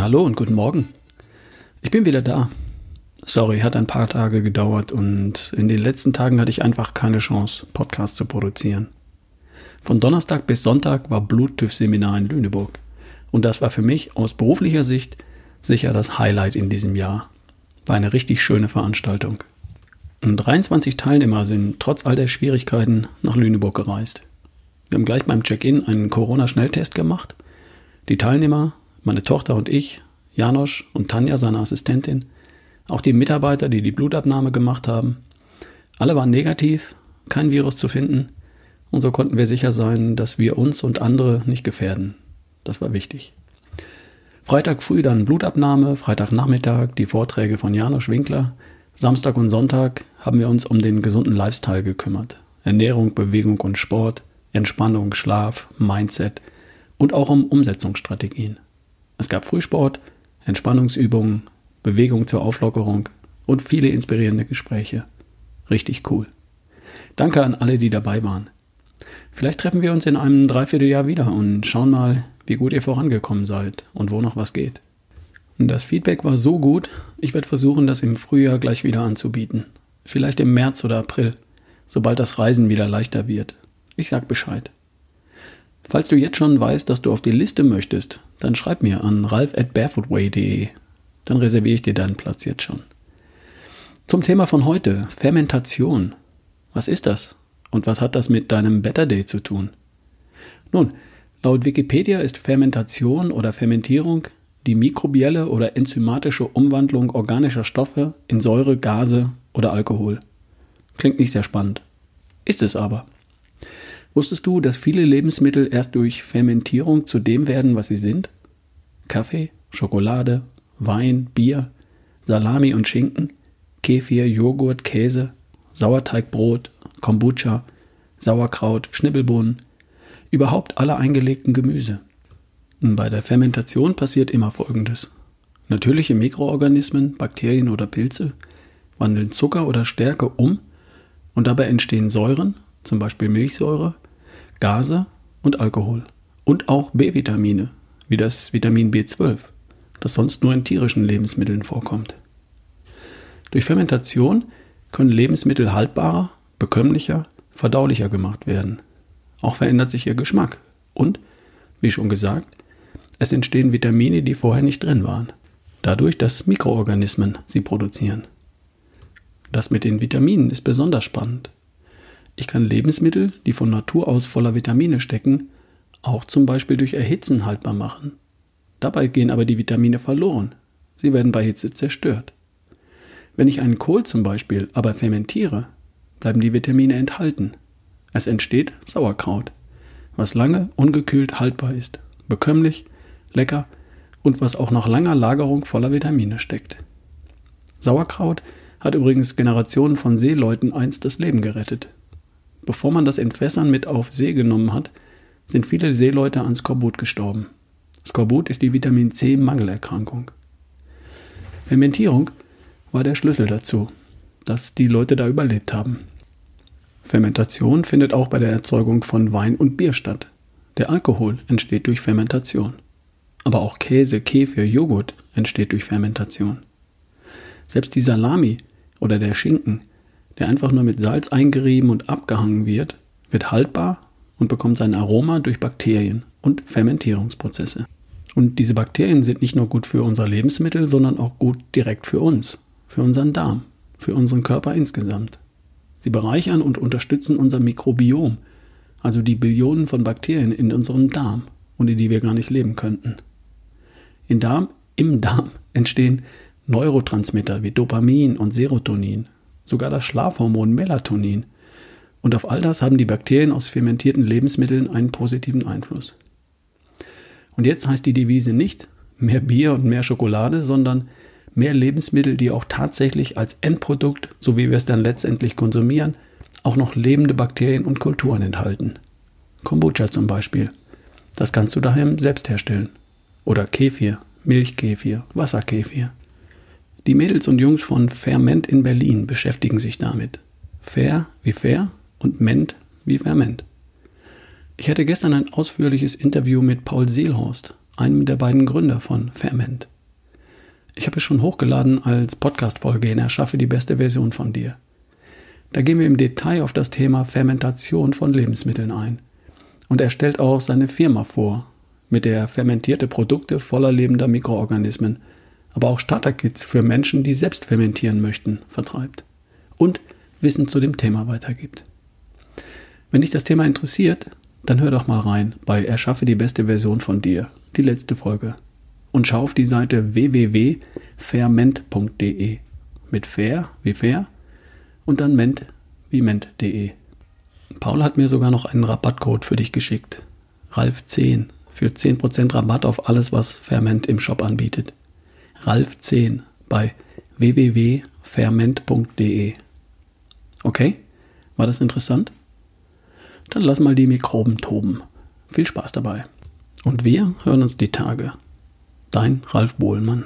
Hallo und guten Morgen. Ich bin wieder da. Sorry, hat ein paar Tage gedauert und in den letzten Tagen hatte ich einfach keine Chance, Podcast zu produzieren. Von Donnerstag bis Sonntag war Bluttüff-Seminar in Lüneburg. Und das war für mich aus beruflicher Sicht sicher das Highlight in diesem Jahr. War eine richtig schöne Veranstaltung. Und 23 Teilnehmer sind trotz all der Schwierigkeiten nach Lüneburg gereist. Wir haben gleich beim Check-in einen Corona-Schnelltest gemacht. Die Teilnehmer, meine Tochter und ich, Janosch und Tanja, seine Assistentin, auch die Mitarbeiter, die die Blutabnahme gemacht haben, alle waren negativ, kein Virus zu finden und so konnten wir sicher sein, dass wir uns und andere nicht gefährden. Das war wichtig. Freitag früh dann Blutabnahme, Freitagnachmittag die Vorträge von Janosch Winkler, Samstag und Sonntag haben wir uns um den gesunden Lifestyle gekümmert. Ernährung, Bewegung und Sport, Entspannung, Schlaf, Mindset und auch um Umsetzungsstrategien. Es gab Frühsport, Entspannungsübungen, Bewegung zur Auflockerung und viele inspirierende Gespräche. Richtig cool. Danke an alle, die dabei waren. Vielleicht treffen wir uns in einem Dreivierteljahr wieder und schauen mal, wie gut ihr vorangekommen seid und wo noch was geht. Das Feedback war so gut, ich werde versuchen, das im Frühjahr gleich wieder anzubieten. Vielleicht im März oder April, sobald das Reisen wieder leichter wird. Ich sag Bescheid. Falls du jetzt schon weißt, dass du auf die Liste möchtest, dann schreib mir an ralf at barefootway.de. Dann reserviere ich dir deinen Platz jetzt schon. Zum Thema von heute, Fermentation. Was ist das? Und was hat das mit deinem Better Day zu tun? Nun, laut Wikipedia ist Fermentation oder Fermentierung die mikrobielle oder enzymatische Umwandlung organischer Stoffe in Säure, Gase oder Alkohol. Klingt nicht sehr spannend. Ist es aber. Wusstest du, dass viele Lebensmittel erst durch Fermentierung zu dem werden, was sie sind? Kaffee, Schokolade, Wein, Bier, Salami und Schinken, Kefir, Joghurt, Käse, Sauerteigbrot, Kombucha, Sauerkraut, Schnibbelbohnen, überhaupt alle eingelegten Gemüse. Bei der Fermentation passiert immer Folgendes. Natürliche Mikroorganismen, Bakterien oder Pilze wandeln Zucker oder Stärke um und dabei entstehen Säuren, zum Beispiel Milchsäure, Gase und Alkohol. Und auch B-Vitamine, wie das Vitamin B12, das sonst nur in tierischen Lebensmitteln vorkommt. Durch Fermentation können Lebensmittel haltbarer, bekömmlicher, verdaulicher gemacht werden. Auch verändert sich ihr Geschmack. Und, wie schon gesagt, es entstehen Vitamine, die vorher nicht drin waren. Dadurch, dass Mikroorganismen sie produzieren. Das mit den Vitaminen ist besonders spannend. Ich kann Lebensmittel, die von Natur aus voller Vitamine stecken, auch zum Beispiel durch Erhitzen haltbar machen. Dabei gehen aber die Vitamine verloren. Sie werden bei Hitze zerstört. Wenn ich einen Kohl zum Beispiel aber fermentiere, bleiben die Vitamine enthalten. Es entsteht Sauerkraut, was lange ungekühlt haltbar ist, bekömmlich, lecker und was auch nach langer Lagerung voller Vitamine steckt. Sauerkraut hat übrigens Generationen von Seeleuten einst das Leben gerettet. Bevor man das in Fässern mit auf See genommen hat, sind viele Seeleute an Skorbut gestorben. Skorbut ist die Vitamin C-Mangelerkrankung. Fermentierung war der Schlüssel dazu, dass die Leute da überlebt haben. Fermentation findet auch bei der Erzeugung von Wein und Bier statt. Der Alkohol entsteht durch Fermentation. Aber auch Käse, Kefir, Joghurt entsteht durch Fermentation. Selbst die Salami oder der Schinken, der einfach nur mit Salz eingerieben und abgehangen wird, wird haltbar und bekommt sein Aroma durch Bakterien und Fermentierungsprozesse. Und diese Bakterien sind nicht nur gut für unser Lebensmittel, sondern auch gut direkt für uns, für unseren Darm, für unseren Körper insgesamt. Sie bereichern und unterstützen unser Mikrobiom, also die Billionen von Bakterien in unserem Darm, ohne die wir gar nicht leben könnten. In Darm, Im Darm entstehen Neurotransmitter wie Dopamin und Serotonin, sogar das Schlafhormon Melatonin. Und auf all das haben die Bakterien aus fermentierten Lebensmitteln einen positiven Einfluss. Und jetzt heißt die Devise nicht mehr Bier und mehr Schokolade, sondern mehr Lebensmittel, die auch tatsächlich als Endprodukt, so wie wir es dann letztendlich konsumieren, auch noch lebende Bakterien und Kulturen enthalten. Kombucha zum Beispiel. Das kannst du daheim selbst herstellen. Oder Kefir, Milchkefir, Wasserkefir. Die Mädels und Jungs von Ferment in Berlin beschäftigen sich damit. Fair wie fair und Ment wie Ferment. Ich hatte gestern ein ausführliches Interview mit Paul Seelhorst, einem der beiden Gründer von Ferment. Ich habe es schon hochgeladen als Podcast-Folge in Erschaffe die beste Version von dir. Da gehen wir im Detail auf das Thema Fermentation von Lebensmitteln ein. Und er stellt auch seine Firma vor, mit der fermentierte Produkte voller lebender Mikroorganismen, aber auch Starterkits für Menschen, die selbst fermentieren möchten, vertreibt. Und Wissen zu dem Thema weitergibt. Wenn dich das Thema interessiert, dann hör doch mal rein bei Erschaffe die beste Version von dir, die letzte Folge. Und schau auf die Seite www.ferment.de mit fair wie fair und dann ment wie ment.de. Paul hat mir sogar noch einen Rabattcode für dich geschickt. Ralf10 für 10% Rabatt auf alles, was Ferment im Shop anbietet. Ralf10 bei www.ferment.de. Okay? War das interessant? Dann lass mal die Mikroben toben. Viel Spaß dabei. Und wir hören uns die Tage. Dein Ralf Bohlmann.